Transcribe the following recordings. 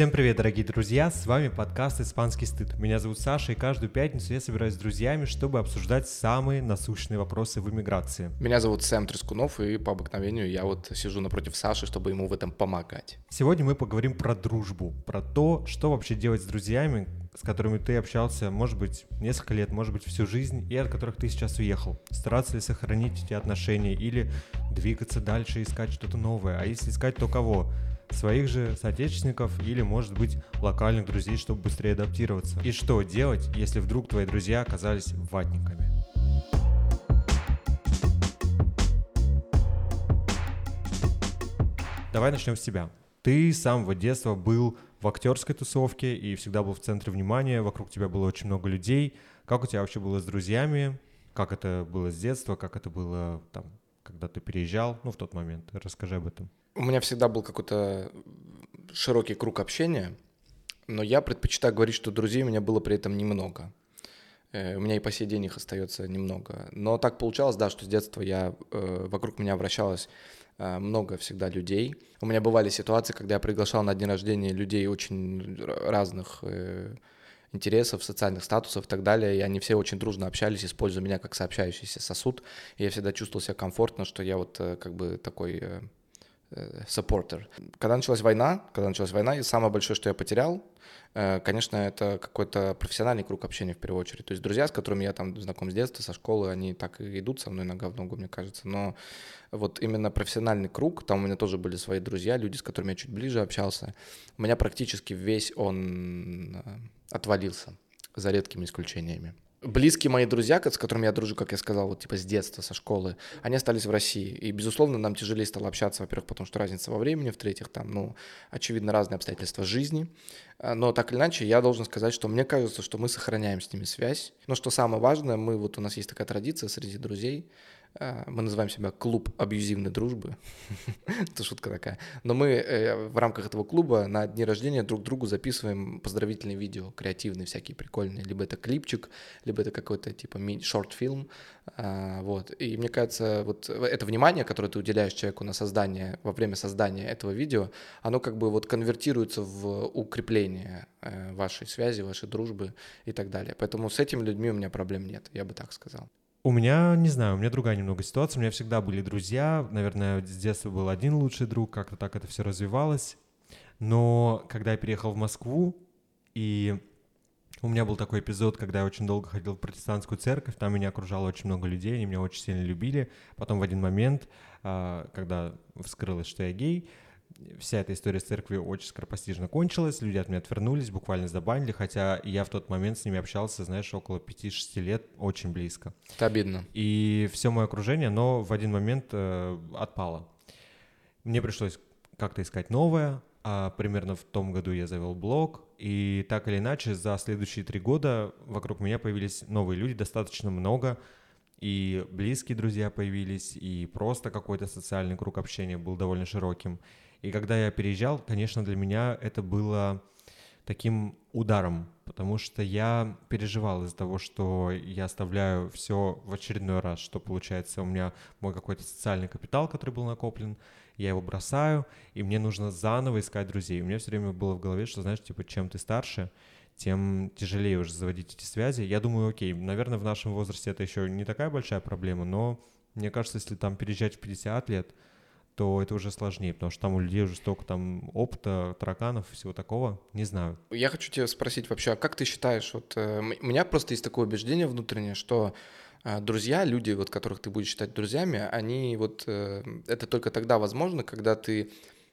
Всем привет, дорогие друзья! С вами подкаст «Испанский стыд». Меня зовут Саша, и каждую пятницу я собираюсь с друзьями, чтобы обсуждать самые насущные вопросы в иммиграции. Меня зовут Сэм Трескунов, и по обыкновению я вот сижу напротив Саши, чтобы ему в этом помогать. Сегодня мы поговорим про дружбу, про то, что вообще делать с друзьями, с которыми ты общался, может быть, несколько лет, может быть, всю жизнь, и от которых ты сейчас уехал. Стараться ли сохранить эти отношения или двигаться дальше, искать что-то новое? А если искать, то кого? Своих же соотечественников или, может быть, локальных друзей, чтобы быстрее адаптироваться. И что делать, если вдруг твои друзья оказались ватниками? Давай начнем с тебя. Ты с самого детства был в актерской тусовке и всегда был в центре внимания, вокруг тебя было очень много людей. Как у тебя вообще было с друзьями? Как это было с детства? Как это было там, когда ты переезжал? Ну, в тот момент. Расскажи об этом. У меня всегда был какой-то широкий круг общения, но я предпочитаю говорить, что друзей у меня было при этом немного. Э, у меня и по сей день их остается немного. Но так получалось, да, что с детства я, э, вокруг меня вращалось э, много всегда людей. У меня бывали ситуации, когда я приглашал на день рождения людей очень разных интересов, социальных статусов и так далее, и они все очень дружно общались, используя меня как сообщающийся сосуд, и я всегда чувствовал себя комфортно, что я вот как бы такой саппортер. Когда началась война, когда началась война, и самое большое, что я потерял, э, конечно, это какой-то профессиональный круг общения в первую очередь. То есть друзья, с которыми я там знаком с детства, со школы, они так и идут со мной нога в ногу, мне кажется. Но вот именно профессиональный круг, там у меня тоже были свои друзья, люди, с которыми я чуть ближе общался, у меня практически весь он э, отвалился, за редкими исключениями близкие мои друзья, с которыми я дружу, как я сказал, вот типа с детства, со школы, они остались в России. И, безусловно, нам тяжелее стало общаться, во-первых, потому что разница во времени, в-третьих, там, ну, очевидно, разные обстоятельства жизни. А, но так или иначе, я должен сказать, что мне кажется, что мы сохраняем с ними связь. Но что самое важное, мы вот у нас есть такая традиция среди друзей, мы называем себя клуб абьюзивной дружбы. Это шутка такая. Но мы э, в рамках этого клуба на дни рождения друг другу записываем поздравительные видео, креативные, всякие прикольные. Либо это клипчик, либо это какой-то типа шорт-фильм. А, вот. И мне кажется, вот это внимание, которое ты уделяешь человеку на создание, во время создания этого видео, оно как бы вот конвертируется в укрепление э, вашей связи, вашей дружбы и так далее. Поэтому с этими людьми у меня проблем нет, я бы так сказал. У меня, не знаю, у меня другая немного ситуация. У меня всегда были друзья. Наверное, с детства был один лучший друг, как-то так это все развивалось. Но когда я переехал в Москву, и у меня был такой эпизод, когда я очень долго ходил в протестантскую церковь, там меня окружало очень много людей, они меня очень сильно любили. Потом в один момент, а, когда вскрылось, что я гей, вся эта история с церковью очень скоропостижно кончилась, люди от меня отвернулись, буквально забанили, хотя я в тот момент с ними общался, знаешь, около 5-6 лет, очень близко. Это обидно. И все мое окружение, но в один момент э, отпало. Мне пришлось как-то искать новое, а примерно в том году я завел блог, и так или иначе за следующие три года вокруг меня появились новые люди, достаточно много, и близкие друзья появились, и просто какой-то социальный круг общения был довольно широким. И когда я переезжал, конечно, для меня это было таким ударом, потому что я переживал из-за того, что я оставляю все в очередной раз, что получается у меня мой какой-то социальный капитал, который был накоплен, я его бросаю, и мне нужно заново искать друзей. У меня все время было в голове, что, знаешь, типа, чем ты старше, тем тяжелее уже заводить эти связи. Я думаю, окей, наверное, в нашем возрасте это еще не такая большая проблема, но мне кажется, если там переезжать в 50 лет, то это уже сложнее, потому что там у людей уже столько там опыта, тараканов, всего такого, не знаю. Я хочу тебя спросить вообще, а как ты считаешь, вот э, у меня просто есть такое убеждение внутреннее, что э, друзья, люди, вот которых ты будешь считать друзьями, они вот, э, это только тогда возможно, когда ты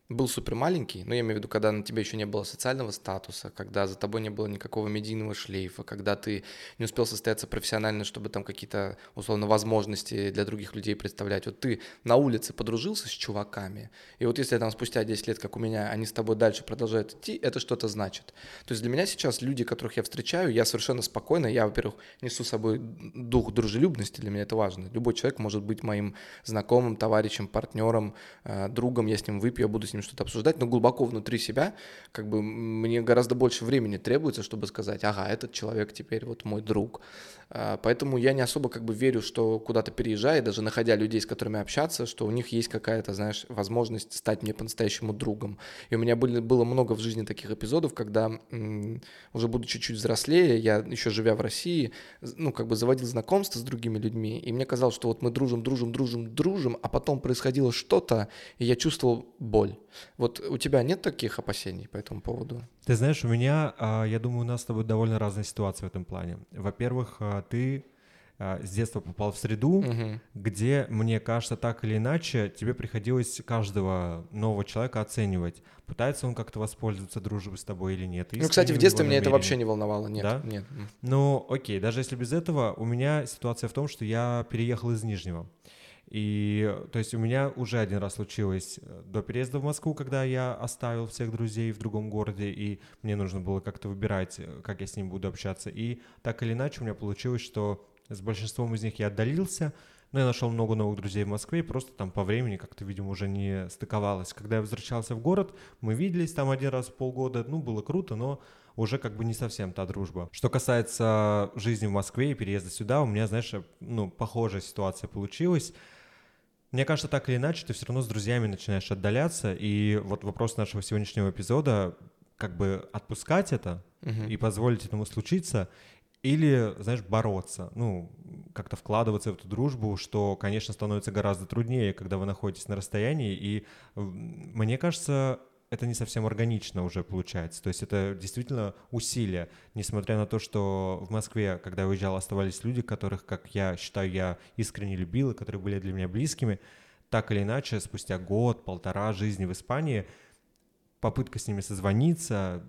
был супер маленький, но я имею в виду, когда на тебе еще не было социального статуса, когда за тобой не было никакого медийного шлейфа, когда ты не успел состояться профессионально, чтобы там какие-то, условно, возможности для других людей представлять. Вот ты на улице подружился с чуваками, и вот если там спустя 10 лет, как у меня, они с тобой дальше продолжают идти, это что-то значит. То есть для меня сейчас люди, которых я встречаю, я совершенно спокойно, я, во-первых, несу с собой дух дружелюбности, для меня это важно. Любой человек может быть моим знакомым, товарищем, партнером, э, другом, я с ним выпью, я буду с ним ним что-то обсуждать, но глубоко внутри себя, как бы мне гораздо больше времени требуется, чтобы сказать, ага, этот человек теперь вот мой друг. А, поэтому я не особо как бы верю, что куда-то переезжая, даже находя людей, с которыми общаться, что у них есть какая-то, знаешь, возможность стать мне по-настоящему другом. И у меня были, было много в жизни таких эпизодов, когда уже буду чуть-чуть взрослее, я еще живя в России, ну, как бы заводил знакомства с другими людьми, и мне казалось, что вот мы дружим, дружим, дружим, дружим, а потом происходило что-то, и я чувствовал боль. Вот у тебя нет таких опасений по этому поводу? Ты знаешь, у меня, а, я думаю, у нас с тобой довольно разная ситуация в этом плане. Во-первых, а, ты а, с детства попал в среду, угу. где, мне кажется, так или иначе, тебе приходилось каждого нового человека оценивать. Пытается он как-то воспользоваться дружбой с тобой или нет. Ну, кстати, в детстве меня это вообще не волновало. Нет, да? нет. Ну, окей, даже если без этого, у меня ситуация в том, что я переехал из Нижнего. И, то есть, у меня уже один раз случилось э, до переезда в Москву, когда я оставил всех друзей в другом городе, и мне нужно было как-то выбирать, э, как я с ним буду общаться. И так или иначе у меня получилось, что с большинством из них я отдалился, но я нашел много новых друзей в Москве, и просто там по времени как-то, видимо, уже не стыковалось. Когда я возвращался в город, мы виделись там один раз в полгода, ну, было круто, но уже как бы не совсем та дружба. Что касается жизни в Москве и переезда сюда, у меня, знаешь, ну, похожая ситуация получилась. Мне кажется, так или иначе, ты все равно с друзьями начинаешь отдаляться, и вот вопрос нашего сегодняшнего эпизода как бы отпускать это uh-huh. и позволить этому случиться, или, знаешь, бороться, ну, как-то вкладываться в эту дружбу, что, конечно, становится гораздо труднее, когда вы находитесь на расстоянии, и мне кажется, это не совсем органично уже получается. То есть это действительно усилие, несмотря на то, что в Москве, когда я уезжал, оставались люди, которых, как я считаю, я искренне любил, и которые были для меня близкими, так или иначе, спустя год, полтора жизни в Испании, попытка с ними созвониться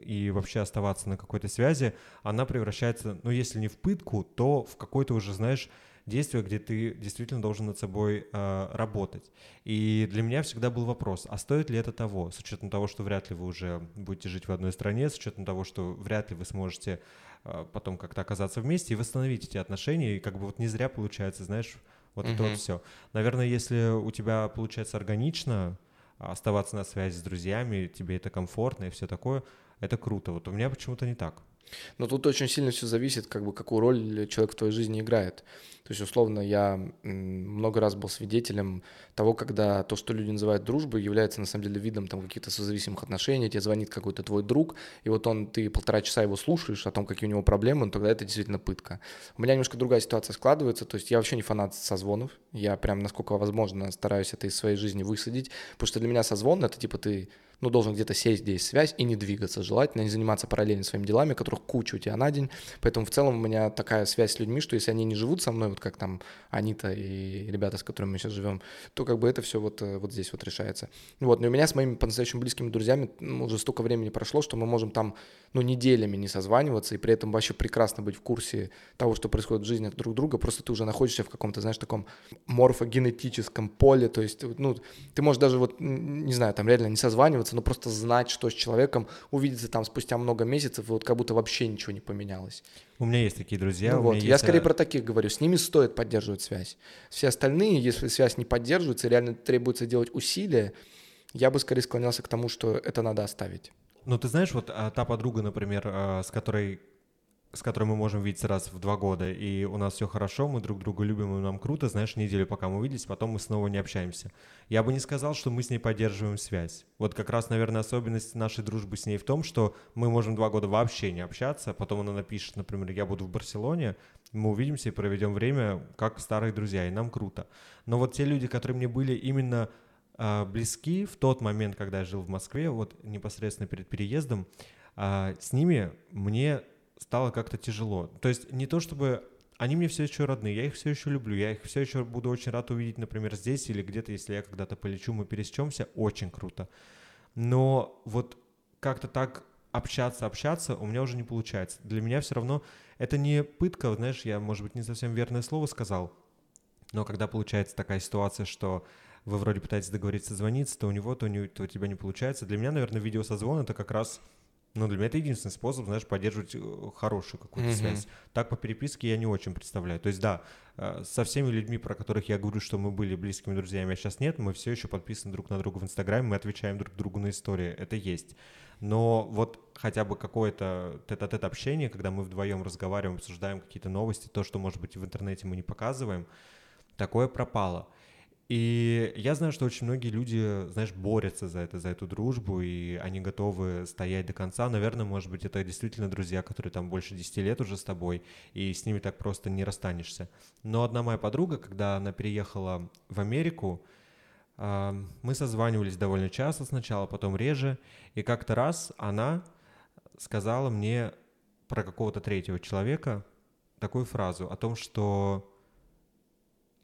и вообще оставаться на какой-то связи, она превращается, ну, если не в пытку, то в какой-то уже, знаешь, действие, где ты действительно должен над собой э, работать. И для меня всегда был вопрос, а стоит ли это того, с учетом того, что вряд ли вы уже будете жить в одной стране, с учетом того, что вряд ли вы сможете э, потом как-то оказаться вместе и восстановить эти отношения, и как бы вот не зря получается, знаешь, вот uh-huh. это вот все. Наверное, если у тебя получается органично оставаться на связи с друзьями, тебе это комфортно и все такое, это круто. Вот у меня почему-то не так. Но тут очень сильно все зависит, как бы, какую роль человек в твоей жизни играет. То есть, условно, я много раз был свидетелем того, когда то, что люди называют дружбой, является на самом деле видом там каких-то созависимых отношений, тебе звонит какой-то твой друг, и вот он, ты полтора часа его слушаешь о том, какие у него проблемы, ну, тогда это действительно пытка. У меня немножко другая ситуация складывается, то есть я вообще не фанат созвонов, я прям, насколько возможно, стараюсь это из своей жизни высадить, потому что для меня созвон — это типа ты ну, должен где-то сесть, где есть связь, и не двигаться. Желательно не заниматься параллельно своими делами, которых куча у тебя на день. Поэтому в целом у меня такая связь с людьми, что если они не живут со мной, вот как там Анита и ребята, с которыми мы сейчас живем, то как бы это все вот, э, вот здесь вот решается. Вот, но у меня с моими по-настоящему близкими друзьями ну, уже столько времени прошло, что мы можем там, ну, неделями не созваниваться, и при этом вообще прекрасно быть в курсе того, что происходит в жизни друг друга, просто ты уже находишься в каком-то, знаешь, таком морфогенетическом поле, то есть, ну, ты можешь даже вот, не знаю, там реально не созваниваться, но просто знать, что с человеком, увидеться там спустя много месяцев, и вот как будто вообще ничего не поменялось. У меня есть такие друзья. Ну вот, я скорее про таких говорю. С ними стоит поддерживать связь. Все остальные, если связь не поддерживается, реально требуется делать усилия, я бы скорее склонялся к тому, что это надо оставить. Ну, ты знаешь, вот а, та подруга, например, а, с которой с которой мы можем видеться раз в два года, и у нас все хорошо, мы друг друга любим, и нам круто, знаешь, неделю пока мы увиделись, потом мы снова не общаемся. Я бы не сказал, что мы с ней поддерживаем связь. Вот как раз, наверное, особенность нашей дружбы с ней в том, что мы можем два года вообще не общаться, потом она напишет, например, я буду в Барселоне, мы увидимся и проведем время как старые друзья, и нам круто. Но вот те люди, которые мне были именно э, близки в тот момент, когда я жил в Москве, вот непосредственно перед переездом, э, с ними мне стало как-то тяжело. То есть не то чтобы они мне все еще родные, я их все еще люблю, я их все еще буду очень рад увидеть, например, здесь или где-то, если я когда-то полечу, мы пересечемся, очень круто. Но вот как-то так общаться, общаться у меня уже не получается. Для меня все равно это не пытка, знаешь, я, может быть, не совсем верное слово сказал, но когда получается такая ситуация, что вы вроде пытаетесь договориться звониться, то у него, то, не, то у тебя не получается. Для меня, наверное, видеосозвон — это как раз Ну, для меня это единственный способ, знаешь, поддерживать э, хорошую какую-то mm-hmm. связь. Так по переписке я не очень представляю. То есть, да, э, со всеми людьми, про которых я говорю, что мы были близкими друзьями, а сейчас нет, мы все еще подписаны друг на друга в Инстаграме, мы отвечаем друг другу на истории. Это есть. Но вот хотя бы какое-то тет-а-тет общение, когда мы вдвоем разговариваем, обсуждаем какие-то новости, то, что, может быть, в интернете мы не показываем, такое пропало. И я знаю, что очень многие люди, знаешь, борются за это, за эту дружбу, и они готовы стоять до конца. Наверное, может быть, это действительно друзья, которые там больше 10 лет уже с тобой, и с ними так просто не расстанешься. Но одна моя подруга, когда она переехала в Америку, а, мы созванивались довольно часто сначала, потом реже, и как-то раз она сказала мне про какого-то третьего человека такую фразу о том, что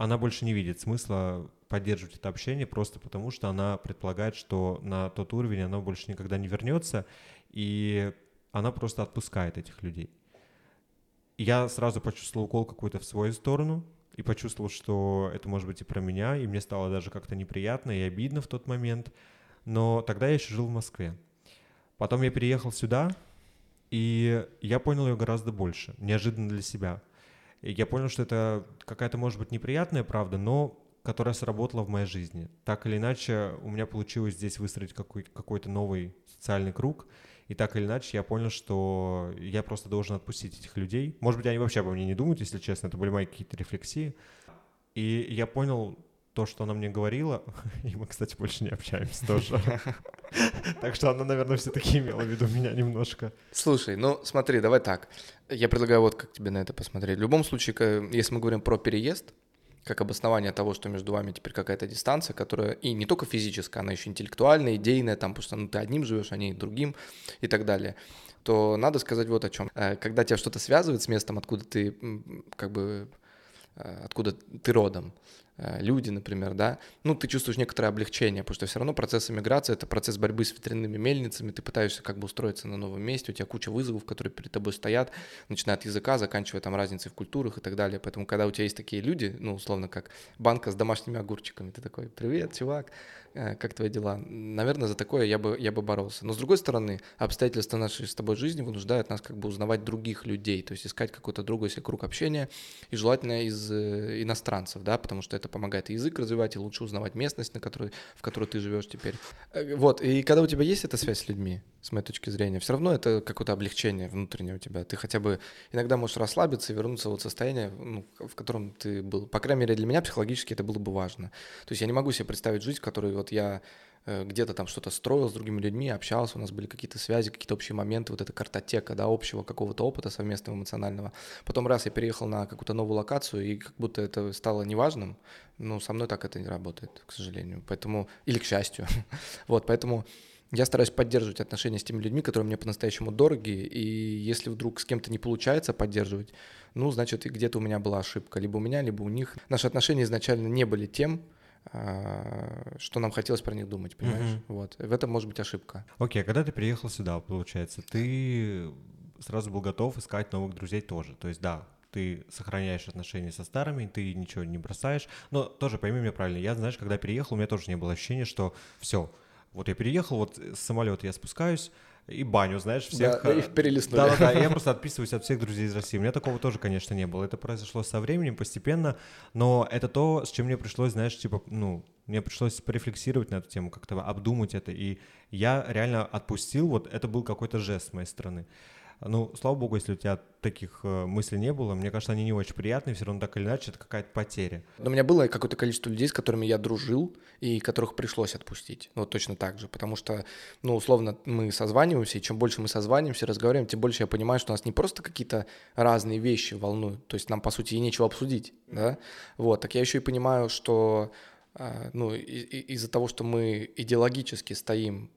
она больше не видит смысла поддерживать это общение просто потому, что она предполагает, что на тот уровень оно больше никогда не вернется, и она просто отпускает этих людей. я сразу почувствовал укол какой-то в свою сторону, и почувствовал, что это может быть и про меня, и мне стало даже как-то неприятно и обидно в тот момент. Но тогда я еще жил в Москве. Потом я переехал сюда, и я понял ее гораздо больше, неожиданно для себя. И я понял, что это какая-то, может быть, неприятная правда, но которая сработала в моей жизни. Так или иначе, у меня получилось здесь выстроить какой- какой-то новый социальный круг, и так или иначе я понял, что я просто должен отпустить этих людей. Может быть, они вообще обо мне не думают, если честно, это были мои какие-то рефлексии. И я понял то, что она мне говорила, и мы, кстати, больше не общаемся тоже. Так что она, наверное, все-таки имела в виду меня немножко. Слушай, ну смотри, давай так. Я предлагаю вот как тебе на это посмотреть. В любом случае, если мы говорим про переезд, как обоснование того, что между вами теперь какая-то дистанция, которая и не только физическая, она еще интеллектуальная, идейная, там, потому что ну, ты одним живешь, а не другим и так далее, то надо сказать вот о чем. Э, когда тебя что-то связывает с местом, откуда ты как бы э, откуда ты родом, люди, например, да, ну, ты чувствуешь некоторое облегчение, потому что все равно процесс эмиграции — это процесс борьбы с ветряными мельницами, ты пытаешься как бы устроиться на новом месте, у тебя куча вызовов, которые перед тобой стоят, начиная от языка, заканчивая там разницей в культурах и так далее, поэтому когда у тебя есть такие люди, ну, условно, как банка с домашними огурчиками, ты такой, привет, чувак, Э, как твои дела? Наверное, за такое я бы, я бы боролся. Но с другой стороны, обстоятельства нашей с тобой жизни вынуждают нас как бы узнавать других людей, то есть искать какой-то другой себе круг общения, и желательно из э, иностранцев, да, потому что это помогает язык развивать, и лучше узнавать местность, на которой, в которой ты живешь теперь. Э, вот, и когда у тебя есть эта связь с людьми, с моей точки зрения, все равно это какое-то облегчение внутреннее у тебя. Ты хотя бы иногда можешь расслабиться и вернуться в вот состояние, ну, в котором ты был. По крайней мере, для меня психологически это было бы важно. То есть я не могу себе представить жизнь, в которой вот я где-то там что-то строил с другими людьми, общался, у нас были какие-то связи, какие-то общие моменты, вот эта картотека, да, общего какого-то опыта совместного эмоционального. Потом раз я переехал на какую-то новую локацию, и как будто это стало неважным, ну, со мной так это не работает, к сожалению. Поэтому, или к счастью. вот, поэтому я стараюсь поддерживать отношения с теми людьми, которые мне по-настоящему дороги, и если вдруг с кем-то не получается поддерживать, ну, значит, где-то у меня была ошибка, либо у меня, либо у них. Наши отношения изначально не были тем, что нам хотелось про них думать, понимаешь? Mm-hmm. Вот. В этом может быть ошибка. Окей, okay, а когда ты приехал сюда, получается, ты сразу был готов искать новых друзей тоже. То есть, да, ты сохраняешь отношения со старыми, ты ничего не бросаешь. Но тоже пойми меня правильно, я, знаешь, когда переехал, у меня тоже не было ощущения, что все, вот я переехал, вот с самолета я спускаюсь, и баню, знаешь, всех... Да, их перелистнули. Да, да, да, я просто отписываюсь от всех друзей из России. У меня такого тоже, конечно, не было. Это произошло со временем, постепенно, но это то, с чем мне пришлось, знаешь, типа, ну, мне пришлось порефлексировать на эту тему, как-то обдумать это, и я реально отпустил, вот это был какой-то жест с моей стороны. Ну, слава богу, если у тебя таких э, мыслей не было, мне кажется, они не очень приятные, все равно так или иначе это какая-то потеря. Но у меня было какое-то количество людей, с которыми я дружил, и которых пришлось отпустить. Ну, точно так же, потому что, ну, условно, мы созваниваемся, и чем больше мы созваниваемся, разговариваем, тем больше я понимаю, что нас не просто какие-то разные вещи волнуют, то есть нам, по сути, и нечего обсудить, да, вот, так я еще и понимаю, что а, ну, из-за того, что мы идеологически стоим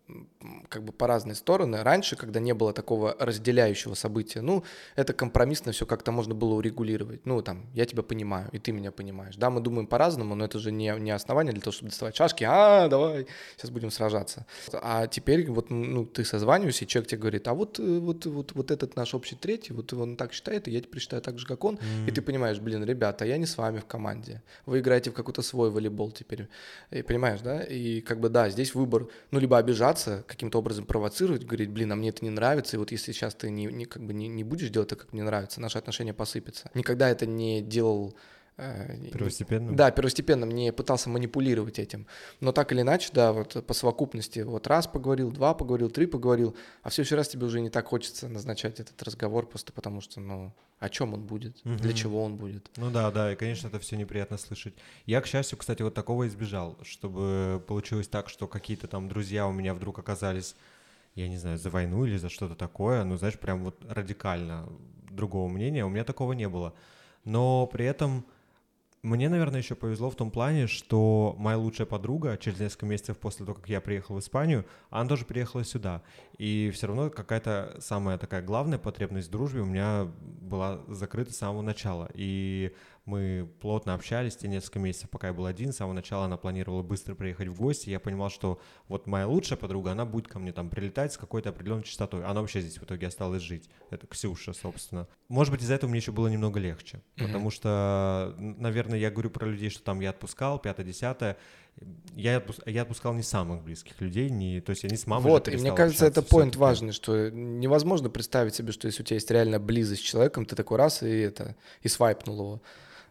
как бы по разные стороны, раньше, когда не было такого разделяющего события, ну, это компромиссно все как-то можно было урегулировать. Ну, там, я тебя понимаю, и ты меня понимаешь. Да, мы думаем по-разному, но это же не, не основание для того, чтобы доставать шашки, а, давай, сейчас будем сражаться. А теперь вот, ну, ты созваниваешься, и человек тебе говорит, а вот, вот, вот, вот этот наш общий третий, вот он так считает, и я теперь считаю так же, как он, mm-hmm. и ты понимаешь, блин, ребята, я не с вами в команде, вы играете в какой-то свой волейбол теперь, теперь. И, понимаешь, да? И как бы, да, здесь выбор, ну, либо обижаться, каким-то образом провоцировать, говорить, блин, а мне это не нравится, и вот если сейчас ты не, не, как бы не, не будешь делать так, как мне нравится, наши отношения посыпятся. Никогда это не делал первостепенным? Да, первостепенным, не пытался манипулировать этим. Но так или иначе, да, вот по совокупности, вот раз поговорил, два поговорил, три поговорил, а в следующий раз тебе уже не так хочется назначать этот разговор, просто потому что, ну, о чем он будет, угу. для чего он будет. Ну да, да, и, конечно, это все неприятно слышать. Я, к счастью, кстати, вот такого избежал, чтобы получилось так, что какие-то там друзья у меня вдруг оказались я не знаю, за войну или за что-то такое, ну, знаешь, прям вот радикально другого мнения, у меня такого не было. Но при этом мне, наверное, еще повезло в том плане, что моя лучшая подруга через несколько месяцев после того, как я приехал в Испанию, она тоже приехала сюда. И все равно какая-то самая такая главная потребность в дружбе у меня была закрыта с самого начала. И мы плотно общались те несколько месяцев, пока я был один. С самого начала она планировала быстро приехать в гости. Я понимал, что вот моя лучшая подруга, она будет ко мне там прилетать с какой-то определенной частотой. Она вообще здесь в итоге осталась жить. Это Ксюша, собственно. Может быть, из-за этого мне еще было немного легче. Mm-hmm. Потому что, наверное, я говорю про людей, что там я отпускал, пятое-десятое я, отпуск, я отпускал не самых близких людей, не, то есть не с мамой. Вот, и мне кажется, это поинт важный, что невозможно представить себе, что если у тебя есть реально близость с человеком, ты такой раз и это, и свайпнул его.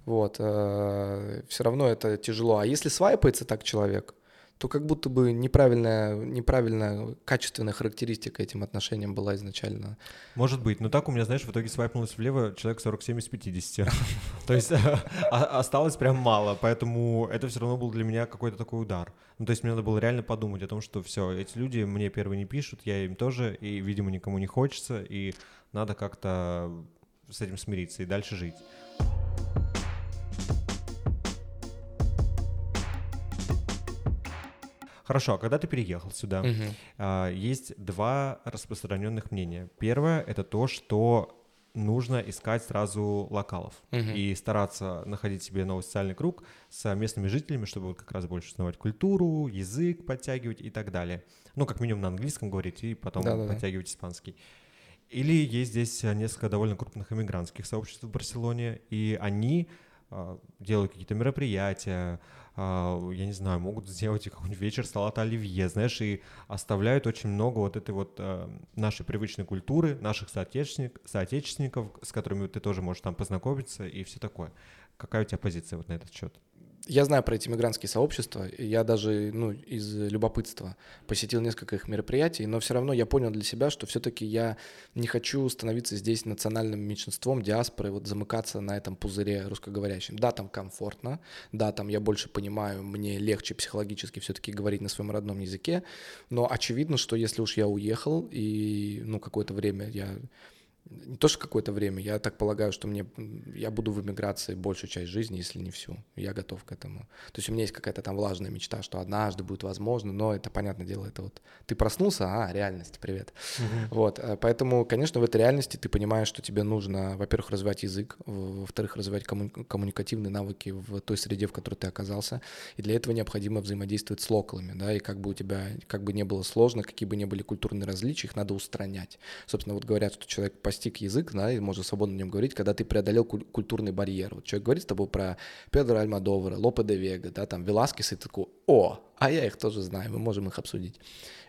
Вот, э, все равно это тяжело. А если свайпается так человек, то как будто бы неправильная, неправильная качественная характеристика этим отношениям была изначально. Может быть, но так у меня, знаешь, в итоге свайпнулось влево человек 47 из 50. То есть а, осталось прям мало, поэтому это все равно был для меня какой-то такой удар. Ну, то есть мне надо было реально подумать о том, что все, эти люди мне первые не пишут, я им тоже, и, видимо, никому не хочется, и надо как-то с этим смириться и дальше жить. Хорошо, а когда ты переехал сюда, угу. есть два распространенных мнения. Первое это то, что нужно искать сразу локалов угу. и стараться находить себе новый социальный круг с местными жителями, чтобы вот как раз больше узнавать культуру, язык подтягивать и так далее. Ну, как минимум на английском говорить и потом Да-да-да. подтягивать испанский. Или есть здесь несколько довольно крупных иммигрантских сообществ в Барселоне, и они делают какие-то мероприятия, а, я не знаю, могут сделать какой-нибудь вечер салата оливье, знаешь, и оставляют очень много вот этой вот э, нашей привычной культуры, наших соотечественник, соотечественников, с которыми ты тоже можешь там познакомиться и все такое. Какая у тебя позиция вот на этот счет? Я знаю про эти мигрантские сообщества, я даже ну, из любопытства посетил несколько их мероприятий, но все равно я понял для себя, что все-таки я не хочу становиться здесь национальным меньшинством, диаспорой, вот замыкаться на этом пузыре русскоговорящем. Да, там комфортно, да, там я больше понимаю, мне легче психологически все-таки говорить на своем родном языке, но очевидно, что если уж я уехал и ну какое-то время я не то, что какое-то время, я так полагаю, что мне, я буду в эмиграции большую часть жизни, если не всю. Я готов к этому. То есть у меня есть какая-то там влажная мечта, что однажды будет возможно, но это, понятное дело, это вот ты проснулся, а, реальность, привет. Вот, э, поэтому, конечно, в этой реальности ты понимаешь, что тебе нужно, во-первых, развивать язык, во-вторых, развивать комму- коммуникативные навыки в той среде, в которой ты оказался, и для этого необходимо взаимодействовать с локалами, да, и как бы у тебя, как бы не было сложно, какие бы ни были культурные различия, их надо устранять. Собственно, вот говорят, что человек постиг язык, да, и можно свободно на нем говорить, когда ты преодолел культурный барьер. Вот человек говорит с тобой про Педро Альмадовара, Лопе де Вега, да, там, Веласкес, и ты такой, о, а я их тоже знаю, мы можем их обсудить.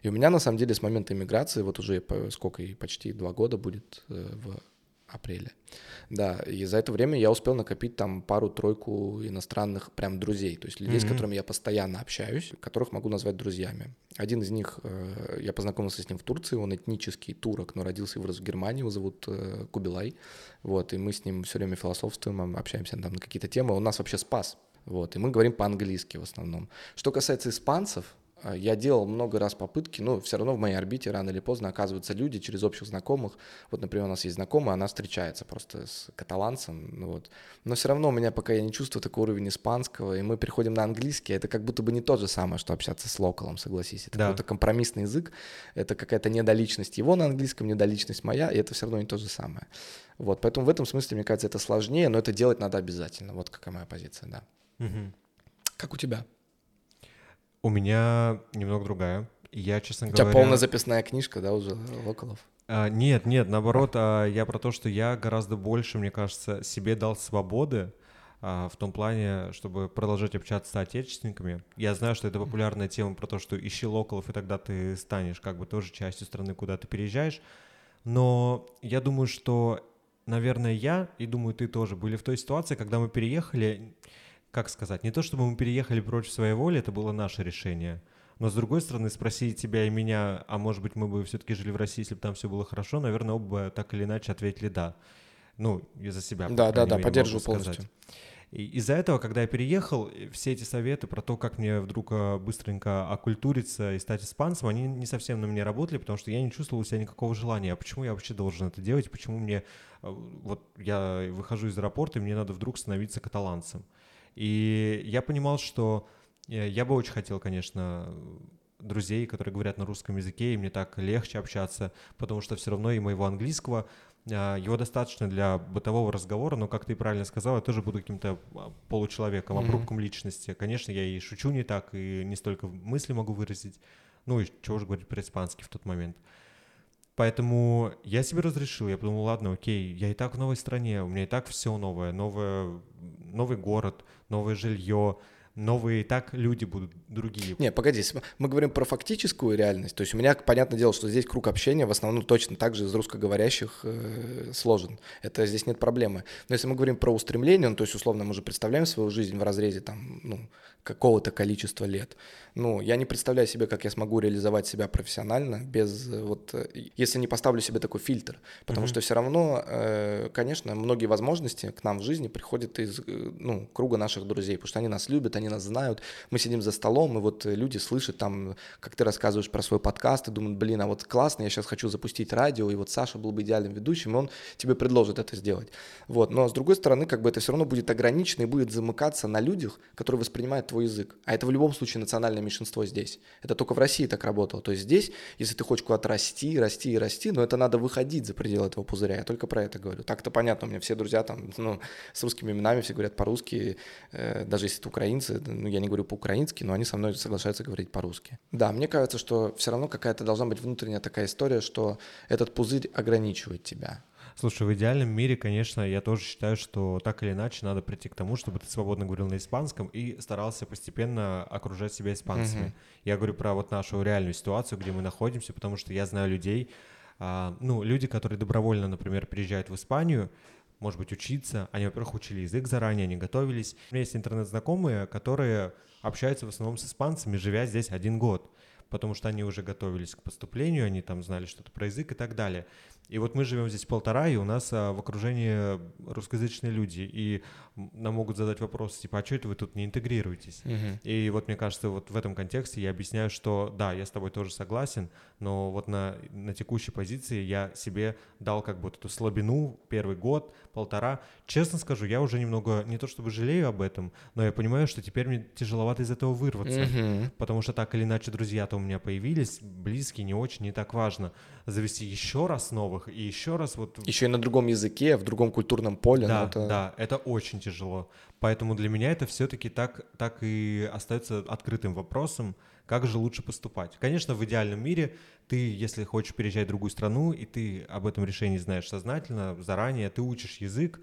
И у меня, на самом деле, с момента иммиграции, вот уже сколько, и почти два года будет э, в апреле. Да, и за это время я успел накопить там пару-тройку иностранных прям друзей, то есть людей, mm-hmm. с которыми я постоянно общаюсь, которых могу назвать друзьями. Один из них, э, я познакомился с ним в Турции, он этнический турок, но родился и вырос в Германии, его зовут э, Кубилай, вот, и мы с ним все время философствуем, общаемся там на какие-то темы, он нас вообще спас, вот, и мы говорим по-английски в основном. Что касается испанцев, я делал много раз попытки, но все равно в моей орбите рано или поздно оказываются люди через общих знакомых. Вот, например, у нас есть знакомая, она встречается просто с каталанцем, ну вот. Но все равно у меня пока я не чувствую такой уровень испанского, и мы переходим на английский, это как будто бы не то же самое, что общаться с локалом, согласись. Это да. какой-то компромиссный язык, это какая-то недоличность его на английском, недоличность моя, и это все равно не то же самое. Вот, поэтому в этом смысле, мне кажется, это сложнее, но это делать надо обязательно. Вот какая моя позиция, да. Угу. Как у тебя? У меня немного другая. Я, честно говоря... У тебя полная записная книжка, да, уже Локолов? А, нет, нет, наоборот, а, я про то, что я гораздо больше, мне кажется, себе дал свободы а, в том плане, чтобы продолжать общаться с отечественниками. Я знаю, что это популярная тема про то, что ищи локалов, и тогда ты станешь как бы тоже частью страны, куда ты переезжаешь. Но я думаю, что, наверное, я, и думаю, ты тоже, были в той ситуации, когда мы переехали, как сказать, не то чтобы мы переехали против своей воли, это было наше решение. Но с другой стороны, спросить тебя и меня, а может быть, мы бы все-таки жили в России, если бы там все было хорошо, наверное, оба так или иначе ответили да. Ну, из-за себя. Да, да, да, поддерживаю полностью. И из-за этого, когда я переехал, все эти советы про то, как мне вдруг а, быстренько окультуриться и стать испанцем, они не совсем на меня работали, потому что я не чувствовал у себя никакого желания. А почему я вообще должен это делать? Почему мне... А, вот я выхожу из аэропорта, и мне надо вдруг становиться каталанцем. И я понимал, что э, я бы очень хотел, конечно, друзей, которые говорят на русском языке, и мне так легче общаться, потому что все равно и моего английского а, его достаточно для бытового разговора, но, как ты правильно сказал, я тоже буду каким-то а, получеловеком, обрубком mm-hmm. личности. Конечно, я и шучу не так, и не столько мысли могу выразить. Ну и чего же говорить по-испански в тот момент. Поэтому я себе разрешил, я подумал, ладно, окей, я и так в новой стране, у меня и так все новое, новое новый город, новое жилье, новые и так люди будут другие. Не, погоди, мы говорим про фактическую реальность. То есть у меня, понятное дело, что здесь круг общения в основном точно так же из русскоговорящих э, сложен. Это здесь нет проблемы. Но если мы говорим про устремление, ну, то есть условно мы уже представляем свою жизнь в разрезе там, ну, какого-то количества лет. Ну, я не представляю себе, как я смогу реализовать себя профессионально без э, вот, э, если не поставлю себе такой фильтр, потому mm-hmm. что все равно, э, конечно, многие возможности к нам в жизни приходят из, ну, круга наших друзей, потому что они нас любят, они нас знают, мы сидим за столом, и вот люди слышат там, как ты рассказываешь про свой подкаст, и думают, блин, а вот классно, я сейчас хочу запустить радио, и вот Саша был бы идеальным ведущим, и он тебе предложит это сделать. Вот, но с другой стороны, как бы это все равно будет ограничено и будет замыкаться на людях, которые воспринимают твой язык. А это в любом случае национальное меньшинство здесь. Это только в России так работало. То есть здесь, если ты хочешь куда-то расти, расти и расти, но это надо выходить за пределы этого пузыря. Я только про это говорю. Так-то понятно, у меня все друзья там, ну, с русскими именами все говорят по-русски, э, даже если это украинцы, ну, я не говорю по-украински, но они со мной соглашаются говорить по-русски. Да, мне кажется, что все равно какая-то должна быть внутренняя такая история, что этот пузырь ограничивает тебя. Слушай, в идеальном мире, конечно, я тоже считаю, что так или иначе надо прийти к тому, чтобы ты свободно говорил на испанском и старался постепенно окружать себя испанцами. Угу. Я говорю про вот нашу реальную ситуацию, где мы находимся, потому что я знаю людей, а, ну, люди, которые добровольно, например, приезжают в Испанию, может быть, учиться. Они, во-первых, учили язык заранее, они готовились. У меня есть интернет-знакомые, которые общаются в основном с испанцами, живя здесь один год потому что они уже готовились к поступлению, они там знали что-то про язык и так далее. И вот мы живем здесь полтора, и у нас а, в окружении русскоязычные люди, и нам могут задать вопрос, типа, а что это вы тут не интегрируетесь? Uh-huh. И вот мне кажется, вот в этом контексте я объясняю, что да, я с тобой тоже согласен, но вот на, на текущей позиции я себе дал как бы вот эту слабину первый год, полтора. Честно скажу, я уже немного, не то чтобы жалею об этом, но я понимаю, что теперь мне тяжеловато из этого вырваться, uh-huh. потому что так или иначе друзья-то у меня появились, близкие, не очень, не так важно. Завести еще раз новых и еще раз вот... Еще и на другом языке, в другом культурном поле. Да, это... да, это очень тяжело. Поэтому для меня это все-таки так, так и остается открытым вопросом, как же лучше поступать. Конечно, в идеальном мире ты, если хочешь переезжать в другую страну, и ты об этом решении знаешь сознательно, заранее, ты учишь язык,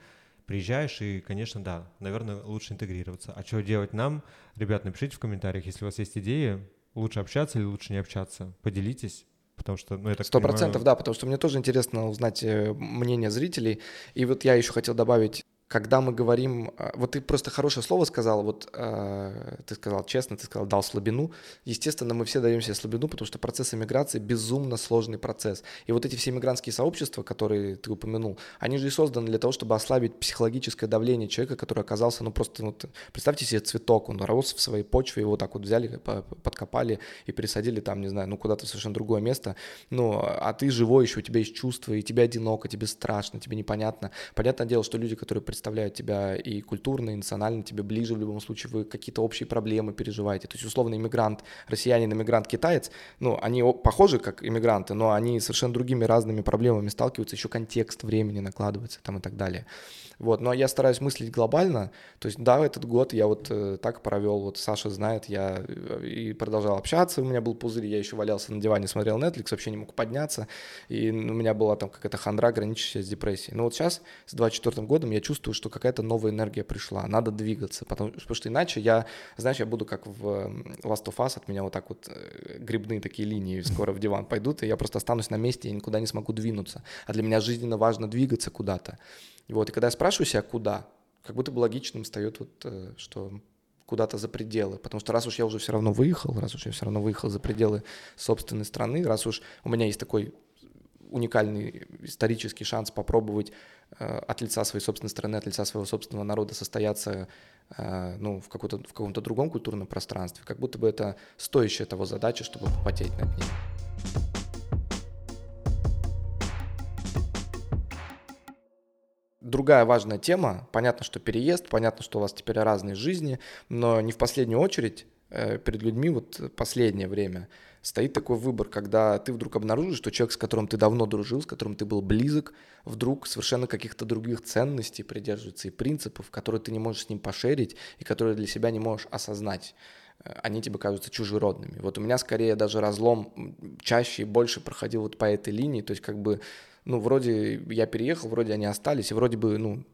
приезжаешь, и, конечно, да, наверное, лучше интегрироваться. А что делать нам? Ребят, напишите в комментариях, если у вас есть идеи, лучше общаться или лучше не общаться. Поделитесь. Потому что, ну, это Сто процентов, да, потому что мне тоже интересно узнать э, мнение зрителей. И вот я еще хотел добавить когда мы говорим, а, вот ты просто хорошее слово сказал, вот э, ты сказал честно, ты сказал дал слабину. Естественно, мы все даем себе слабину, потому что процесс иммиграции безумно сложный процесс. И вот эти все иммигрантские сообщества, которые ты упомянул, они же и созданы для того, чтобы ослабить психологическое давление человека, который оказался, ну просто, вот, представьте себе цветок, он рос в своей почве, его так вот взяли, подкопали и пересадили там, не знаю, ну куда-то совершенно другое место. Ну, а ты живой еще, у тебя есть чувства, и тебе одиноко, тебе страшно, тебе непонятно. Понятное дело, что люди, которые представляют тебя и культурно, и национально, тебе ближе в любом случае, вы какие-то общие проблемы переживаете. То есть, условно, иммигрант, россиянин, иммигрант, китаец, ну, они похожи как иммигранты, но они совершенно другими разными проблемами сталкиваются, еще контекст времени накладывается там и так далее. Вот, но я стараюсь мыслить глобально. То есть, да, этот год я вот э, так провел, вот Саша знает, я э, и продолжал общаться, у меня был пузырь, я еще валялся на диване, смотрел Netflix, вообще не мог подняться, и у меня была там какая-то хандра, граничащая с депрессией. Но вот сейчас, с 24 годом, я чувствую что какая-то новая энергия пришла, надо двигаться, потому, потому что иначе я, знаешь, я буду как в Last of Us, от меня вот так вот э, грибные такие линии скоро в диван пойдут, и я просто останусь на месте и никуда не смогу двинуться. А для меня жизненно важно двигаться куда-то. Вот, и когда я спрашиваю себя, куда, как будто бы логичным встает вот, э, что куда-то за пределы. Потому что раз уж я уже все равно выехал, раз уж я все равно выехал за пределы собственной страны, раз уж у меня есть такой уникальный исторический шанс попробовать э, от лица своей собственной страны, от лица своего собственного народа состояться э, ну, в, каком-то, в каком-то другом культурном пространстве, как будто бы это стоящая того задача, чтобы попотеть над ней. Другая важная тема, понятно, что переезд, понятно, что у вас теперь разные жизни, но не в последнюю очередь э, перед людьми вот последнее время стоит такой выбор, когда ты вдруг обнаружишь, что человек, с которым ты давно дружил, с которым ты был близок, вдруг совершенно каких-то других ценностей придерживается и принципов, которые ты не можешь с ним пошерить и которые для себя не можешь осознать. Э, они тебе кажутся чужеродными. Вот у меня скорее даже разлом чаще и больше проходил вот по этой линии, то есть как бы ну, вроде я переехал, вроде они остались, и вроде бы, ну,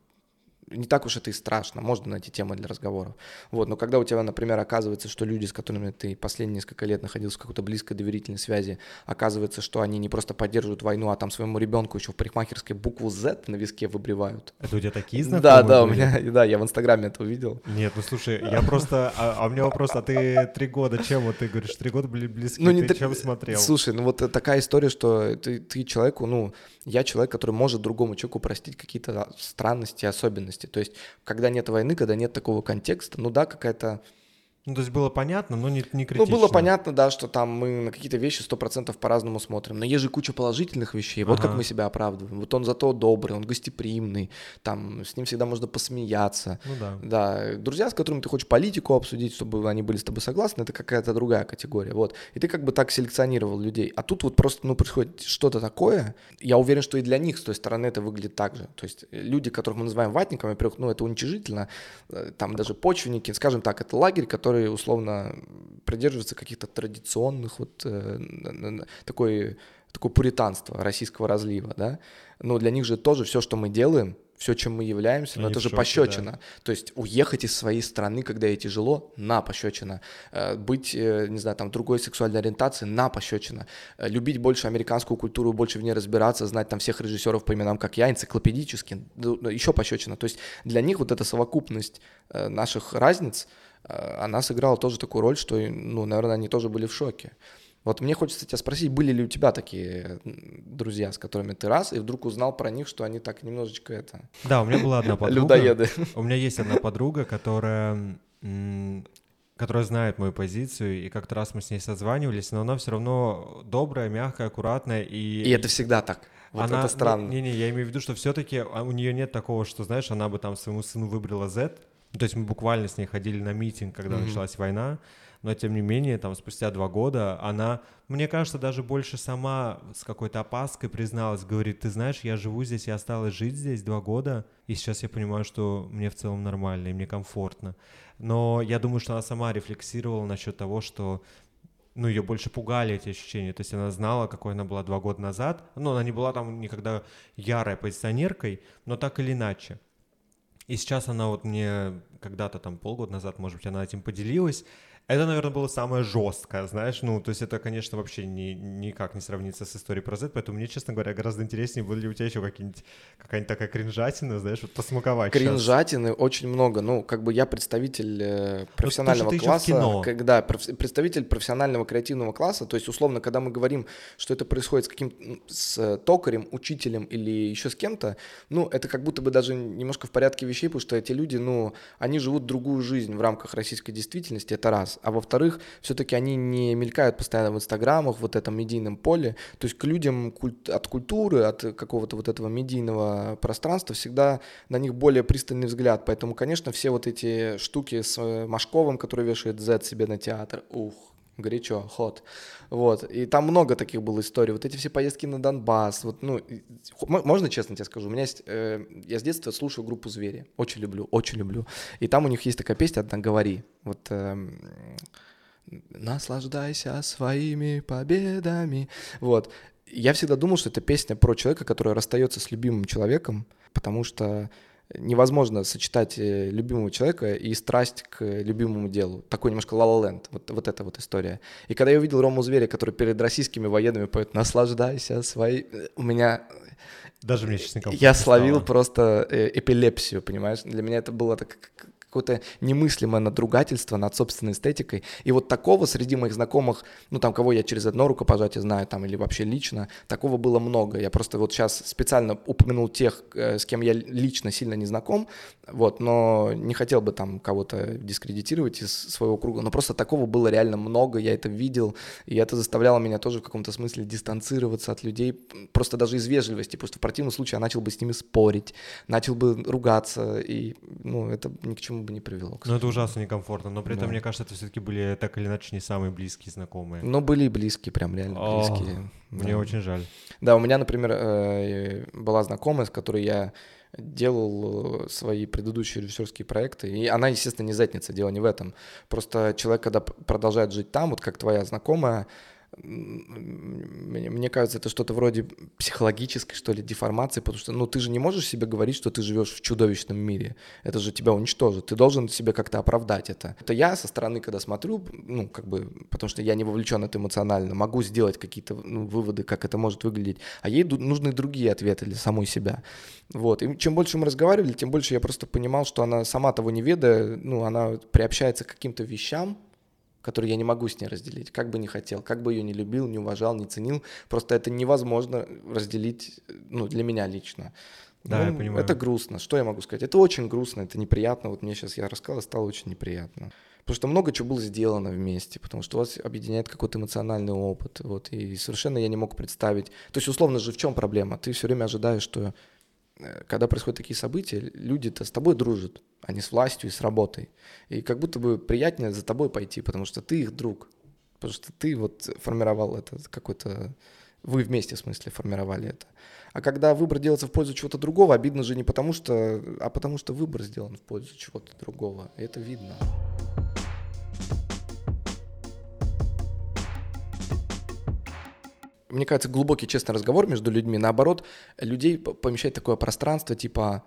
не так уж это и страшно, можно найти темы для разговоров. Вот, но когда у тебя, например, оказывается, что люди, с которыми ты последние несколько лет находился в какой-то близкой доверительной связи, оказывается, что они не просто поддерживают войну, а там своему ребенку еще в парикмахерской букву Z на виске выбривают. Это у тебя такие знакомые Да, да, у меня, да, я в Инстаграме это увидел. Нет, ну слушай, я просто, а, а у меня вопрос, а ты три года чем, вот ты говоришь, три года были близки, ну, не ты три... чем смотрел? Слушай, ну вот такая история, что ты, ты человеку, ну, я человек, который может другому человеку простить какие-то странности, особенности. То есть, когда нет войны, когда нет такого контекста, ну да, какая-то ну, то есть было понятно, но не, не критично. Ну, было понятно, да, что там мы на какие-то вещи сто процентов по-разному смотрим. Но есть же куча положительных вещей. Вот ага. как мы себя оправдываем. Вот он зато добрый, он гостеприимный, там с ним всегда можно посмеяться. Ну да. Да. Друзья, с которыми ты хочешь политику обсудить, чтобы они были с тобой согласны, это какая-то другая категория. Вот. И ты как бы так селекционировал людей. А тут вот просто, ну, происходит что-то такое. Я уверен, что и для них с той стороны это выглядит так же. То есть люди, которых мы называем ватниками, во-первых, ну, это уничижительно. Э, там даже почвенники, скажем так, это лагерь, который которые условно придерживаются каких-то традиционных вот э, такой такое пуританство российского разлива, да, но для них же тоже все, что мы делаем, все, чем мы являемся, но это же пощечина. Да. То есть уехать из своей страны, когда ей тяжело, на пощечина. Э, быть, э, не знаю, там, другой сексуальной ориентации, на пощечина. Э, любить больше американскую культуру, больше в ней разбираться, знать там всех режиссеров по именам, как я, энциклопедически, еще пощечина. То есть для них вот эта совокупность наших разниц, она сыграла тоже такую роль, что, ну, наверное, они тоже были в шоке. Вот мне хочется тебя спросить, были ли у тебя такие друзья, с которыми ты раз, и вдруг узнал про них, что они так немножечко это... Да, у меня была одна подруга. Людоеды. У меня есть одна подруга, которая которая знает мою позицию, и как-то раз мы с ней созванивались, но она все равно добрая, мягкая, аккуратная и... И это всегда так. Вот она, это странно. Не-не, я имею в виду, что все-таки у нее нет такого, что, знаешь, она бы там своему сыну выбрала Z. То есть мы буквально с ней ходили на митинг, когда mm-hmm. началась война но тем не менее, там, спустя два года она, мне кажется, даже больше сама с какой-то опаской призналась, говорит, ты знаешь, я живу здесь, я осталась жить здесь два года, и сейчас я понимаю, что мне в целом нормально, и мне комфортно. Но я думаю, что она сама рефлексировала насчет того, что ну, ее больше пугали эти ощущения. То есть она знала, какой она была два года назад. Ну, она не была там никогда ярой оппозиционеркой, но так или иначе. И сейчас она вот мне когда-то там полгода назад, может быть, она этим поделилась. Это, наверное, было самое жесткое, знаешь, ну, то есть это, конечно, вообще ни, никак не сравнится с историей про Z, поэтому мне, честно говоря, гораздо интереснее, были ли у тебя еще какие-нибудь, какая-нибудь такая кринжатина, знаешь, вот посмаковать Кринжатины сейчас. очень много, ну, как бы я представитель э, ну, профессионального ну, класса, кино. когда представитель профессионального креативного класса, то есть, условно, когда мы говорим, что это происходит с каким с токарем, учителем или еще с кем-то, ну, это как будто бы даже немножко в порядке вещей, потому что эти люди, ну, они живут другую жизнь в рамках российской действительности, это раз. А во-вторых, все-таки они не мелькают постоянно в инстаграмах, вот этом медийном поле. То есть к людям культ, от культуры, от какого-то вот этого медийного пространства всегда на них более пристальный взгляд. Поэтому, конечно, все вот эти штуки с э, Машковым, который вешает Z себе на театр, ух, горячо, ход. Вот. И там много таких было историй. Вот эти все поездки на Донбасс. Вот, ну, можно честно тебе скажу? У меня есть... Э, я с детства слушаю группу «Звери». Очень люблю, очень люблю. И там у них есть такая песня одна «Говори». Вот... Э, наслаждайся своими победами. Вот. Я всегда думал, что это песня про человека, который расстается с любимым человеком, потому что невозможно сочетать э, любимого человека и страсть к любимому делу. Такой немножко ла-ла-ленд, вот, вот эта вот история. И когда я увидел Рому Зверя, который перед российскими военными поет «Наслаждайся своей...» У меня... Даже мне, честно Я словил просто э, эпилепсию, понимаешь? Для меня это было так какое-то немыслимое надругательство над собственной эстетикой. И вот такого среди моих знакомых, ну там, кого я через одно рукопожатие знаю, там, или вообще лично, такого было много. Я просто вот сейчас специально упомянул тех, э, с кем я лично сильно не знаком, вот, но не хотел бы там кого-то дискредитировать из своего круга, но просто такого было реально много, я это видел, и это заставляло меня тоже в каком-то смысле дистанцироваться от людей, просто даже из вежливости, что в противном случае я начал бы с ними спорить, начал бы ругаться, и, ну, это ни к чему бы не привело. Ну, это ужасно некомфортно, но при этом, да. мне кажется, это все-таки были так или иначе не самые близкие знакомые. Ну, были близкие, прям реально О, близкие. Мне да. очень жаль. Да, у меня, например, э, была знакомая, с которой я делал э, свои предыдущие режиссерские проекты, и она, естественно, не задница, дело не в этом. Просто человек, когда продолжает жить там, вот как твоя знакомая, мне, мне кажется, это что-то вроде психологической, что ли, деформации, потому что, ну, ты же не можешь себе говорить, что ты живешь в чудовищном мире. Это же тебя уничтожит. Ты должен себе как-то оправдать это. Это я со стороны, когда смотрю, ну, как бы, потому что я не вовлечен это эмоционально, могу сделать какие-то ну, выводы, как это может выглядеть. А ей нужны другие ответы для самой себя. Вот. И чем больше мы разговаривали, тем больше я просто понимал, что она сама того не ведая, ну, она приобщается к каким-то вещам, который я не могу с ней разделить, как бы не хотел, как бы ее не любил, не уважал, не ценил. Просто это невозможно разделить, ну, для меня лично. Да, ну, я понимаю. Это грустно. Что я могу сказать? Это очень грустно, это неприятно. Вот мне сейчас я рассказал, стало очень неприятно. Потому что много чего было сделано вместе, потому что вас объединяет какой-то эмоциональный опыт. Вот, и совершенно я не мог представить. То есть, условно же, в чем проблема? Ты все время ожидаешь, что когда происходят такие события, люди-то с тобой дружат, а не с властью и с работой. И как будто бы приятнее за тобой пойти, потому что ты их друг. Потому что ты вот формировал это какой-то... Вы вместе, в смысле, формировали это. А когда выбор делается в пользу чего-то другого, обидно же не потому что... А потому что выбор сделан в пользу чего-то другого. И это видно. Мне кажется, глубокий честный разговор между людьми, наоборот, людей помещает такое пространство типа,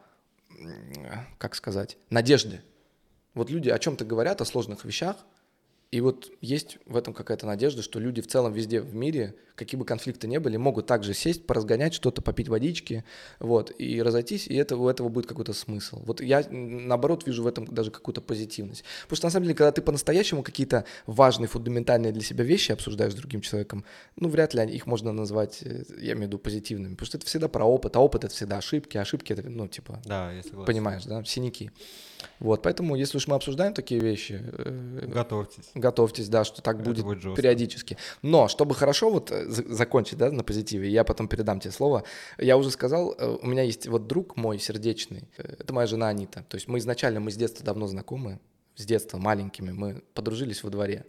как сказать, надежды. Вот люди о чем-то говорят, о сложных вещах, и вот есть в этом какая-то надежда, что люди в целом везде в мире, какие бы конфликты ни были, могут также сесть, поразгонять что-то, попить водички, вот, и разойтись, и это, у этого будет какой-то смысл. Вот я, наоборот, вижу в этом даже какую-то позитивность. Потому что, на самом деле, когда ты по-настоящему какие-то важные, фундаментальные для себя вещи обсуждаешь с другим человеком, ну, вряд ли их можно назвать, э, я имею в виду, позитивными. Потому что это всегда про опыт, а опыт — это всегда ошибки, а ошибки — это, ну, типа, да, я согласен. понимаешь, да, синяки. Вот, поэтому, если уж мы обсуждаем такие вещи... Э, готовьтесь. Готовьтесь, да, что так будет, будет периодически. Но, чтобы хорошо вот э, закончить, да, на позитиве, я потом передам тебе слово. Я уже сказал, э, у меня есть вот друг мой сердечный, это моя жена Анита. То есть мы изначально, мы с детства давно знакомы, с детства маленькими, мы подружились во дворе.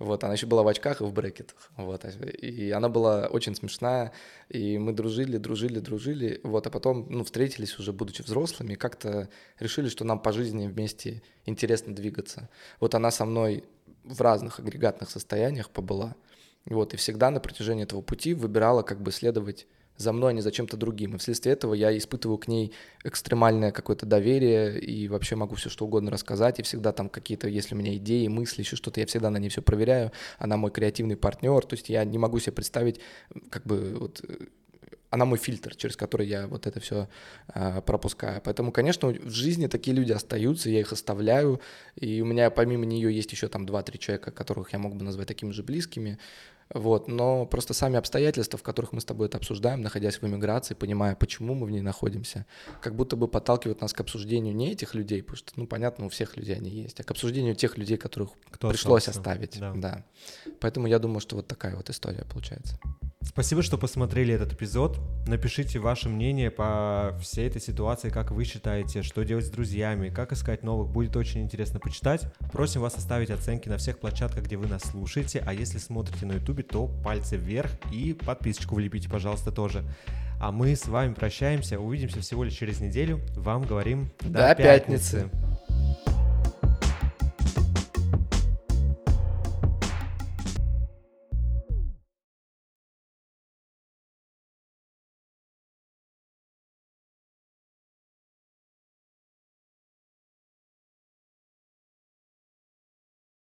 Вот, она еще была в очках и в брекетах. Вот, и она была очень смешная, и мы дружили, дружили, дружили. Вот, а потом, ну, встретились уже, будучи взрослыми, как-то решили, что нам по жизни вместе интересно двигаться. Вот она со мной в разных агрегатных состояниях побыла. Вот, и всегда на протяжении этого пути выбирала как бы следовать за мной, а не за чем-то другим. И вследствие этого я испытываю к ней экстремальное какое-то доверие и вообще могу все что угодно рассказать. И всегда там какие-то, если у меня идеи, мысли, еще что-то, я всегда на ней все проверяю. Она мой креативный партнер. То есть я не могу себе представить, как бы вот она мой фильтр, через который я вот это все э, пропускаю. Поэтому, конечно, в жизни такие люди остаются, я их оставляю, и у меня помимо нее есть еще там 2-3 человека, которых я мог бы назвать такими же близкими, вот, но просто сами обстоятельства, в которых мы с тобой это обсуждаем, находясь в эмиграции, понимая, почему мы в ней находимся, как будто бы подталкивают нас к обсуждению не этих людей, потому что, ну, понятно, у всех людей они есть, а к обсуждению тех людей, которых Кто пришлось остался. оставить. Да. да. Поэтому я думаю, что вот такая вот история получается. Спасибо, что посмотрели этот эпизод. Напишите ваше мнение по всей этой ситуации, как вы считаете, что делать с друзьями, как искать новых. Будет очень интересно почитать. Просим вас оставить оценки на всех площадках, где вы нас слушаете. А если смотрите на YouTube, то пальцы вверх и подписочку влепите, пожалуйста, тоже. А мы с вами прощаемся. Увидимся всего лишь через неделю. Вам говорим до, до пятницы. пятницы.